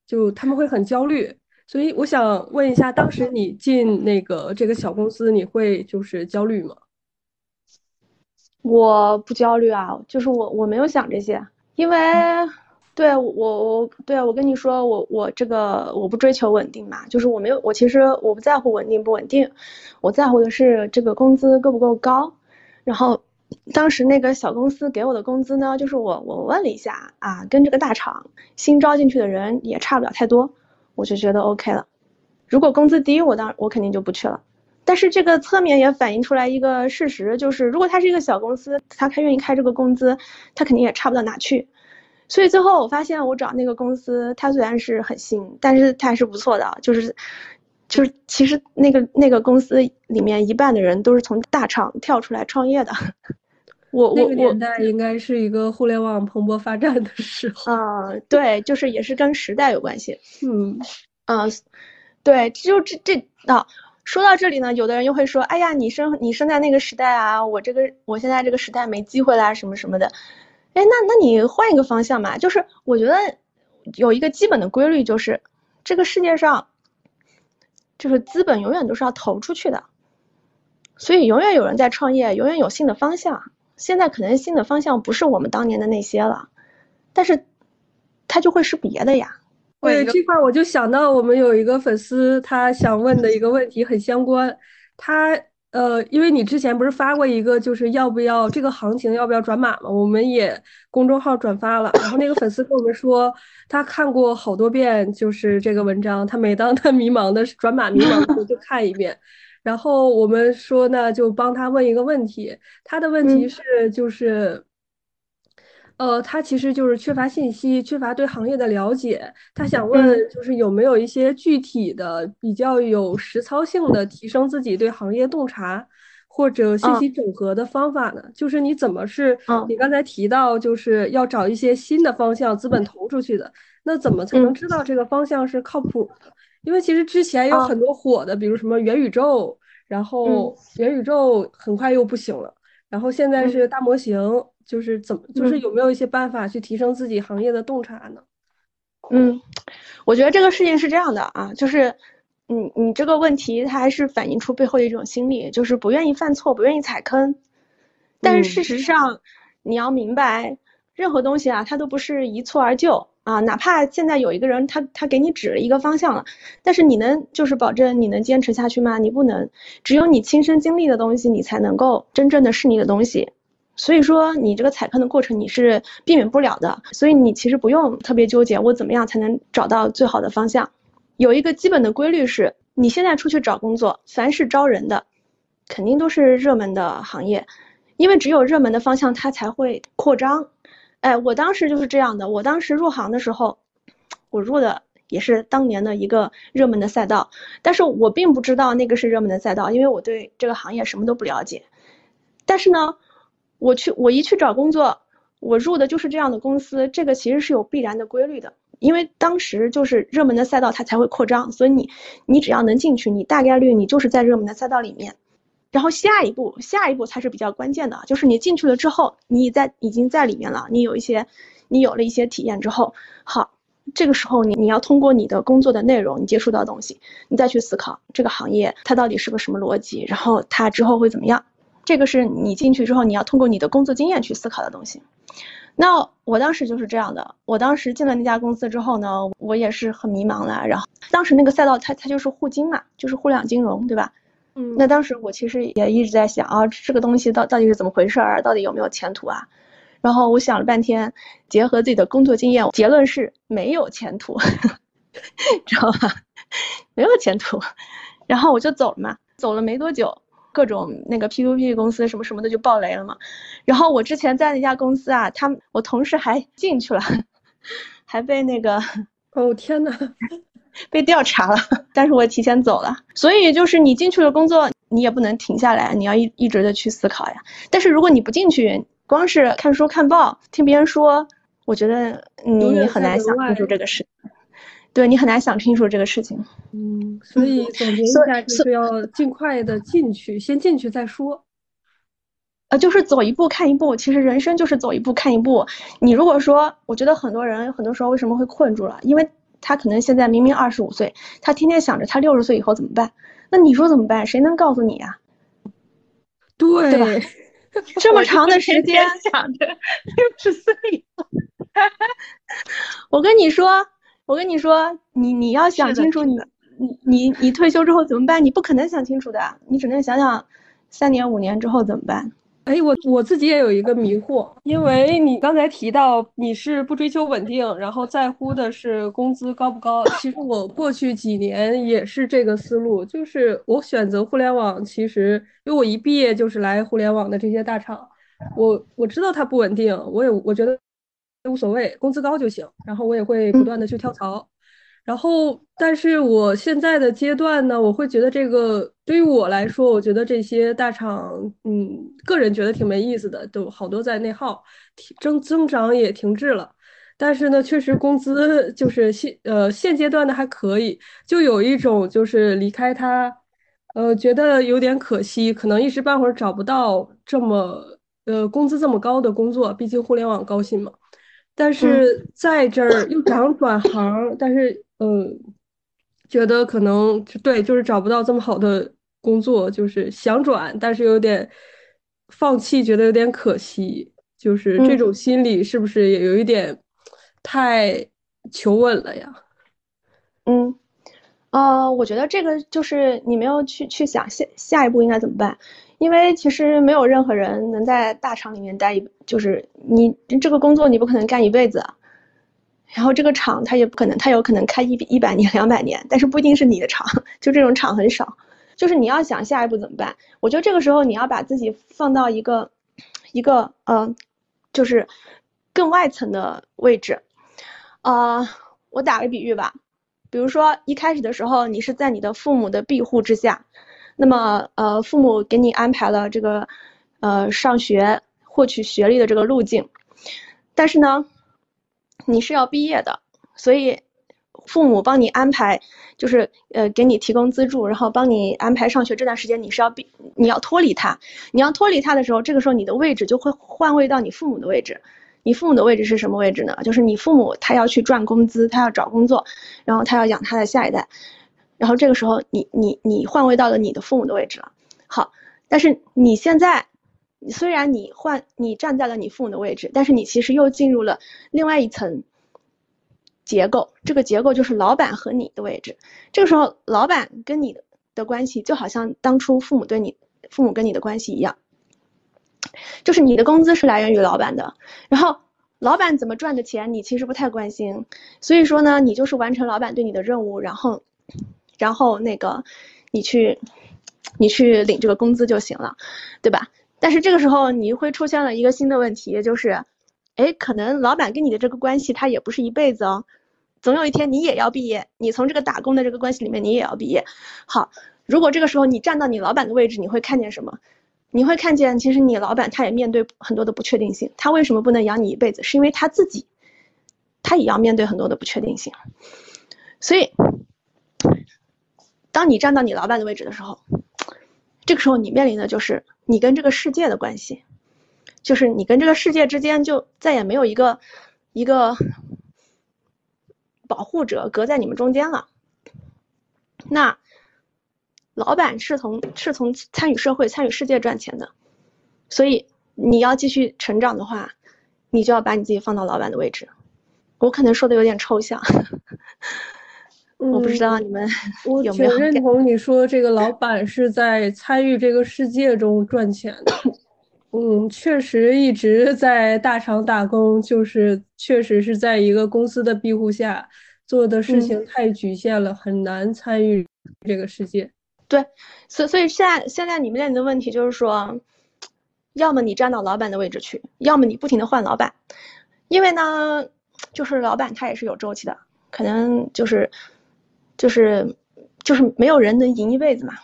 就他们会很焦虑。所以我想问一下，当时你进那个这个小公司，你会就是焦虑吗？我不焦虑啊，就是我我没有想这些，因为对我我对我跟你说，我我这个我不追求稳定嘛，就是我没有我其实我不在乎稳定不稳定，我在乎的是这个工资够不够高。然后，当时那个小公司给我的工资呢，就是我我问了一下啊，跟这个大厂新招进去的人也差不了太多，我就觉得 OK 了。如果工资低，我当我肯定就不去了。但是这个侧面也反映出来一个事实，就是如果他是一个小公司，他开愿意开这个工资，他肯定也差不到哪去。所以最后我发现，我找那个公司，他虽然是很新，但是他还是不错的，就是。就是其实那个那个公司里面一半的人都是从大厂跳出来创业的。我我那个年代应该是一个互联网蓬勃发展的时候。啊，对，就是也是跟时代有关系。嗯嗯，对，就这这啊，说到这里呢，有的人又会说，哎呀，你生你生在那个时代啊，我这个我现在这个时代没机会啦，什么什么的。哎，那那你换一个方向嘛，就是我觉得有一个基本的规律，就是这个世界上。就是资本永远都是要投出去的，所以永远有人在创业，永远有新的方向。现在可能新的方向不是我们当年的那些了，但是它就会是别的呀。对这块，我就想到我们有一个粉丝，他想问的一个问题很相关，他。呃，因为你之前不是发过一个，就是要不要这个行情要不要转码嘛？我们也公众号转发了，然后那个粉丝跟我们说，他看过好多遍，就是这个文章，他每当他迷茫的转码迷茫的时候就看一遍。然后我们说呢，就帮他问一个问题，他的问题是就是。呃，他其实就是缺乏信息，缺乏对行业的了解。他想问，就是有没有一些具体的、比较有实操性的提升自己对行业洞察或者信息整合的方法呢？就是你怎么是？你刚才提到就是要找一些新的方向，资本投出去的，那怎么才能知道这个方向是靠谱的？因为其实之前有很多火的，比如什么元宇宙，然后元宇宙很快又不行了，然后现在是大模型。就是怎么，就是有没有一些办法去提升自己行业的洞察呢？嗯，我觉得这个事情是这样的啊，就是你你这个问题，它还是反映出背后的一种心理，就是不愿意犯错，不愿意踩坑。但是事实上，你要明白，任何东西啊，它都不是一蹴而就啊。哪怕现在有一个人，他他给你指了一个方向了，但是你能就是保证你能坚持下去吗？你不能。只有你亲身经历的东西，你才能够真正的是你的东西。所以说，你这个踩坑的过程你是避免不了的，所以你其实不用特别纠结，我怎么样才能找到最好的方向？有一个基本的规律是，你现在出去找工作，凡是招人的，肯定都是热门的行业，因为只有热门的方向它才会扩张。哎，我当时就是这样的，我当时入行的时候，我入的也是当年的一个热门的赛道，但是我并不知道那个是热门的赛道，因为我对这个行业什么都不了解。但是呢。我去，我一去找工作，我入的就是这样的公司，这个其实是有必然的规律的，因为当时就是热门的赛道，它才会扩张，所以你，你只要能进去，你大概率你就是在热门的赛道里面，然后下一步，下一步才是比较关键的，就是你进去了之后，你在已经在里面了，你有一些，你有了一些体验之后，好，这个时候你你要通过你的工作的内容，你接触到东西，你再去思考这个行业它到底是个什么逻辑，然后它之后会怎么样。这个是你进去之后，你要通过你的工作经验去思考的东西。那我当时就是这样的。我当时进了那家公司之后呢，我也是很迷茫的。然后当时那个赛道，它它就是互金嘛，就是互联网金融，对吧？嗯，那当时我其实也一直在想啊，这个东西到到底是怎么回事儿，到底有没有前途啊？然后我想了半天，结合自己的工作经验，结论是没有前途，*laughs* 知道吧？没有前途。然后我就走了嘛，走了没多久，各种那个 P to P 公司什么什么的就爆雷了嘛。然后我之前在那家公司啊，他我同事还进去了，*laughs* 还被那个哦天呐，*laughs* 被调查了，*laughs* 但是我提前走了。所以就是你进去了工作，你也不能停下来，你要一一直的去思考呀。但是如果你不进去，光是看书看报，听别人说，我觉得你很难想清楚这个事，对你很难想清楚这个事情。嗯，所以总结一下，就是要尽快的进去，先进去再说。呃，就是走一步看一步，其实人生就是走一步看一步。你如果说，我觉得很多人很多时候为什么会困住了，因为他可能现在明明二十五岁，他天天想着他六十岁以后怎么办，那你说怎么办？谁能告诉你啊、对对吧 *laughs* 这么长的时间，想着六十岁以后，我跟你说，我跟你说，你你要想清楚你，你你你退休之后怎么办？你不可能想清楚的，你只能想想三年五年之后怎么办。哎，我我自己也有一个迷惑，因为你刚才提到你是不追求稳定，然后在乎的是工资高不高。其实我过去几年也是这个思路，就是我选择互联网，其实因为我一毕业就是来互联网的这些大厂，我我知道它不稳定，我也我觉得无所谓，工资高就行，然后我也会不断的去跳槽。然后，但是我现在的阶段呢，我会觉得这个对于我来说，我觉得这些大厂，嗯，个人觉得挺没意思的，都好多在内耗，停增增长也停滞了。但是呢，确实工资就是现呃现阶段的还可以，就有一种就是离开它，呃，觉得有点可惜，可能一时半会儿找不到这么呃工资这么高的工作，毕竟互联网高薪嘛。但是在这儿又想转行，但是呃，觉得可能就对，就是找不到这么好的工作，就是想转，但是有点放弃，觉得有点可惜，就是这嗯。种心理是不是也有一点太求稳了呀？嗯，呃，我觉得这个就是你没有去去想下下一步应该怎么办，因为其实没有任何人能在大厂里面待一，就是你这个工作你不可能干一辈子啊，然后这个厂它也不可能，它有可能开一一百年、两百年，但是不一定是你的厂，*laughs* 就这种厂很少。就是你要想下一步怎么办，我觉得这个时候你要把自己放到一个一个呃，就是更外层的位置。呃，我打个比喻吧，比如说一开始的时候，你是在你的父母的庇护之下，那么呃，父母给你安排了这个呃上学获取学历的这个路径，但是呢，你是要毕业的，所以父母帮你安排，就是呃给你提供资助，然后帮你安排上学这段时间，你是要毕，你要脱离他，你要脱离他的时候，这个时候你的位置就会换位到你父母的位置。你父母的位置是什么位置呢？就是你父母他要去赚工资，他要找工作，然后他要养他的下一代，然后这个时候你你你换位到了你的父母的位置了。好，但是你现在虽然你换你站在了你父母的位置，但是你其实又进入了另外一层结构，这个结构就是老板和你的位置。这个时候，老板跟你的关系就好像当初父母对你父母跟你的关系一样。就是你的工资是来源于老板的，然后老板怎么赚的钱，你其实不太关心，所以说呢，你就是完成老板对你的任务，然后，然后那个你去，你去领这个工资就行了，对吧？但是这个时候你会出现了一个新的问题，就是，哎，可能老板跟你的这个关系他也不是一辈子哦，总有一天你也要毕业，你从这个打工的这个关系里面你也要毕业。好，如果这个时候你站到你老板的位置，你会看见什么？你会看见，其实你老板他也面对很多的不确定性。他为什么不能养你一辈子？是因为他自己，他也要面对很多的不确定性。所以，当你站到你老板的位置的时候，这个时候你面临的就是你跟这个世界的关系，就是你跟这个世界之间就再也没有一个一个保护者隔在你们中间了。那。老板是从是从参与社会、参与世界赚钱的，所以你要继续成长的话，你就要把你自己放到老板的位置。我可能说的有点抽象，我不知道你们我有没有挺认同你说这个老板是在参与这个世界中赚钱的。嗯，确实一直在大厂打工，就是确实是在一个公司的庇护下做的事情太局限了，很难参与这个世界。对，所所以现在现在你面临的问题就是说，要么你站到老板的位置去，要么你不停的换老板，因为呢，就是老板他也是有周期的，可能就是就是就是没有人能赢一辈子嘛。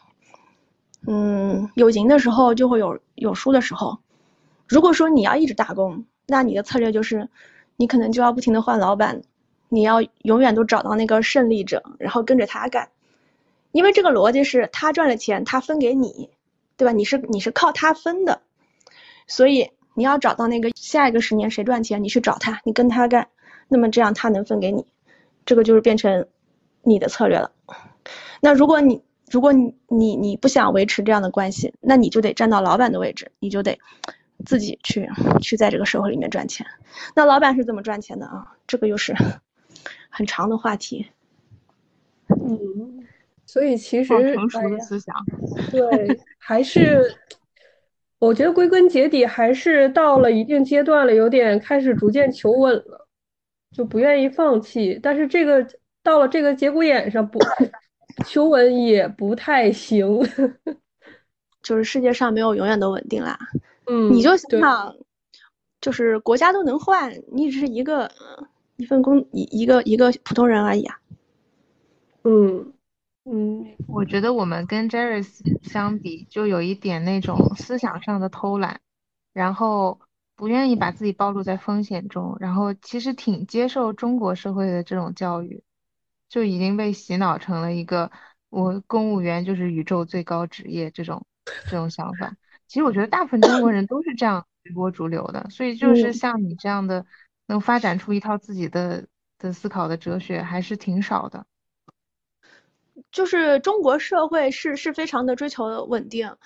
嗯，有赢的时候就会有有输的时候。如果说你要一直打工，那你的策略就是，你可能就要不停的换老板，你要永远都找到那个胜利者，然后跟着他干。因为这个逻辑是他赚了钱，他分给你，对吧？你是你是靠他分的，所以你要找到那个下一个十年谁赚钱，你去找他，你跟他干，那么这样他能分给你，这个就是变成你的策略了。那如果你如果你你你不想维持这样的关系，那你就得站到老板的位置，你就得自己去去在这个社会里面赚钱。那老板是怎么赚钱的啊？这个又是很长的话题。嗯。所以其实成熟的思想，对，还是我觉得归根结底还是到了一定阶段了，有点开始逐渐求稳了，就不愿意放弃。但是这个到了这个节骨眼上，不求稳也不太行。*laughs* 就是世界上没有永远的稳定啦。嗯，你就想想，就是国家都能换，你只是一个一份工一一个一个普通人而已啊。嗯。嗯，我觉得我们跟 Jerris 相比，就有一点那种思想上的偷懒，然后不愿意把自己暴露在风险中，然后其实挺接受中国社会的这种教育，就已经被洗脑成了一个我公务员就是宇宙最高职业这种 *laughs* 这种想法。其实我觉得大部分中国人都是这样 *laughs* 随波逐流的，所以就是像你这样的能发展出一套自己的的思考的哲学还是挺少的。*sniffs* 就是中国社会是是非常的追求稳定，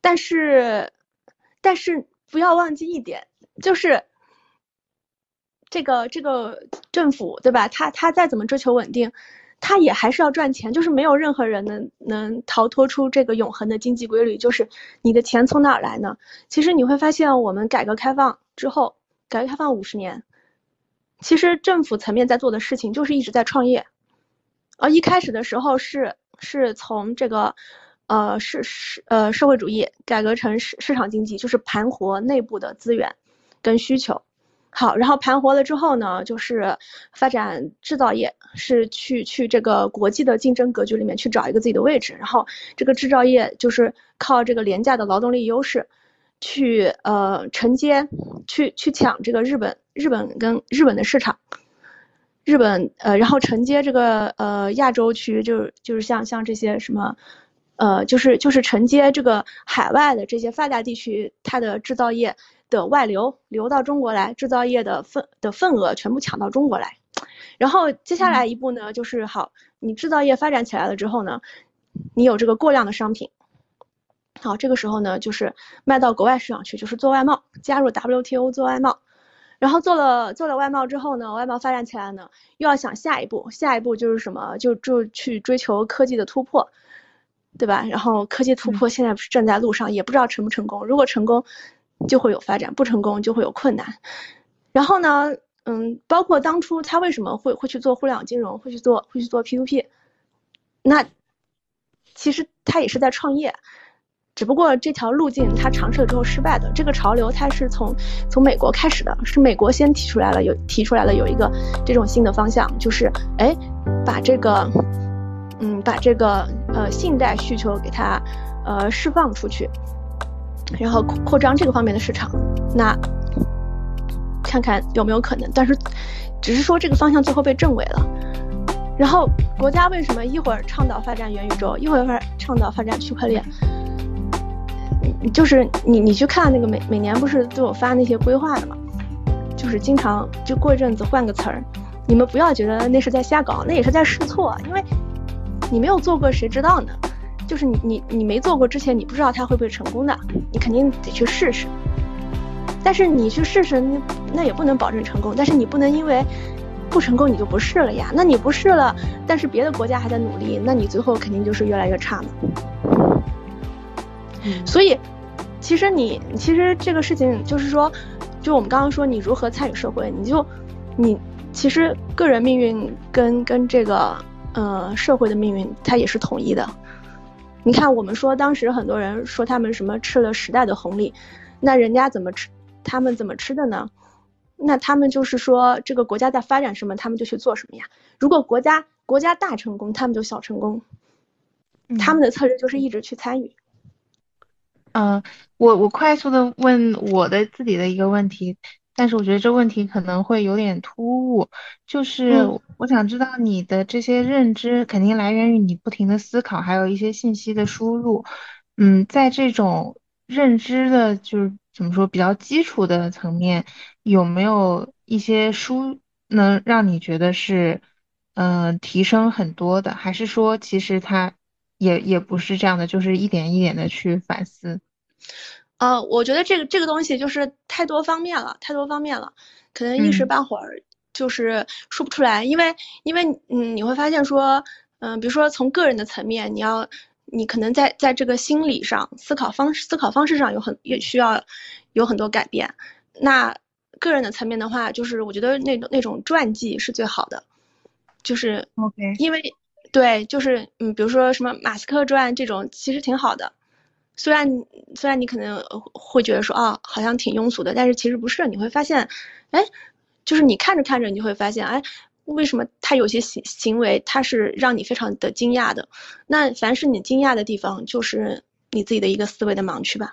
但是，但是不要忘记一点，就是这个这个政府对吧？他他再怎么追求稳定，他也还是要赚钱。就是没有任何人能能逃脱出这个永恒的经济规律。就是你的钱从哪儿来呢？其实你会发现，我们改革开放之后，改革开放五十年，其实政府层面在做的事情就是一直在创业。呃，一开始的时候是是从这个，呃，是是呃社会主义改革成市市场经济，就是盘活内部的资源跟需求。好，然后盘活了之后呢，就是发展制造业，是去去这个国际的竞争格局里面去找一个自己的位置。然后这个制造业就是靠这个廉价的劳动力优势，去呃承接，去去抢这个日本日本跟日本的市场。日本呃，然后承接这个呃亚洲区，就是就是像像这些什么，呃，就是就是承接这个海外的这些发达地区，它的制造业的外流流到中国来，制造业的份的份额全部抢到中国来。然后接下来一步呢，就是好，你制造业发展起来了之后呢，你有这个过量的商品，好，这个时候呢，就是卖到国外市场去，就是做外贸，加入 WTO 做外贸。然后做了做了外贸之后呢，外贸发展起来呢，又要想下一步，下一步就是什么，就就去追求科技的突破，对吧？然后科技突破现在不是正在路上，也不知道成不成功。如果成功，就会有发展；不成功，就会有困难。然后呢，嗯，包括当初他为什么会会去做互联网金融，会去做会去做 P to P，那其实他也是在创业。只不过这条路径他尝试了之后失败的，这个潮流它是从从美国开始的，是美国先提出来了，有提出来了有一个这种新的方向，就是哎，把这个，嗯，把这个呃信贷需求给它呃释放出去，然后扩张这个方面的市场，那看看有没有可能，但是只是说这个方向最后被证伪了。然后国家为什么一会儿倡导发展元宇宙，一会儿发倡导发展区块链？就是你，你去看那个每每年不是都有发那些规划的嘛？就是经常就过一阵子换个词儿，你们不要觉得那是在瞎搞，那也是在试错，因为你没有做过，谁知道呢？就是你你你没做过之前，你不知道它会不会成功的，你肯定得去试试。但是你去试试，那那也不能保证成功。但是你不能因为不成功你就不试了呀。那你不试了，但是别的国家还在努力，那你最后肯定就是越来越差嘛。所以，其实你其实这个事情就是说，就我们刚刚说你如何参与社会，你就你其实个人命运跟跟这个呃社会的命运它也是统一的。你看，我们说当时很多人说他们什么吃了时代的红利，那人家怎么吃？他们怎么吃的呢？那他们就是说这个国家在发展什么，他们就去做什么呀。如果国家国家大成功，他们就小成功。他们的策略就是一直去参与。嗯，我我快速的问我的自己的一个问题，但是我觉得这问题可能会有点突兀，就是我想知道你的这些认知肯定来源于你不停的思考，还有一些信息的输入。嗯，在这种认知的，就是怎么说比较基础的层面，有没有一些书能让你觉得是嗯提升很多的，还是说其实它？也也不是这样的，就是一点一点的去反思。呃，我觉得这个这个东西就是太多方面了，太多方面了，可能一时半会儿就是说不出来。因为因为嗯，你会发现说，嗯，比如说从个人的层面，你要你可能在在这个心理上、思考方式、思考方式上有很也需要有很多改变。那个人的层面的话，就是我觉得那种那种传记是最好的，就是 OK，因为。对，就是嗯，比如说什么马斯克传这种，其实挺好的。虽然虽然你可能会觉得说，哦，好像挺庸俗的，但是其实不是。你会发现，哎，就是你看着看着，你就会发现，哎，为什么他有些行行为，他是让你非常的惊讶的？那凡是你惊讶的地方，就是你自己的一个思维的盲区吧。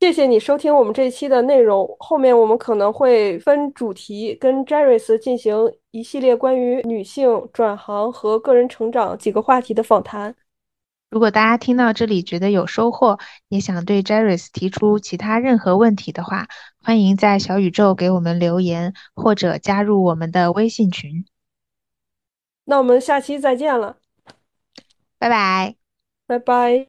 谢谢你收听我们这一期的内容。后面我们可能会分主题跟 Jerris 进行一系列关于女性转行和个人成长几个话题的访谈。如果大家听到这里觉得有收获，也想对 Jerris 提出其他任何问题的话，欢迎在小宇宙给我们留言，或者加入我们的微信群。那我们下期再见了，拜拜，拜拜。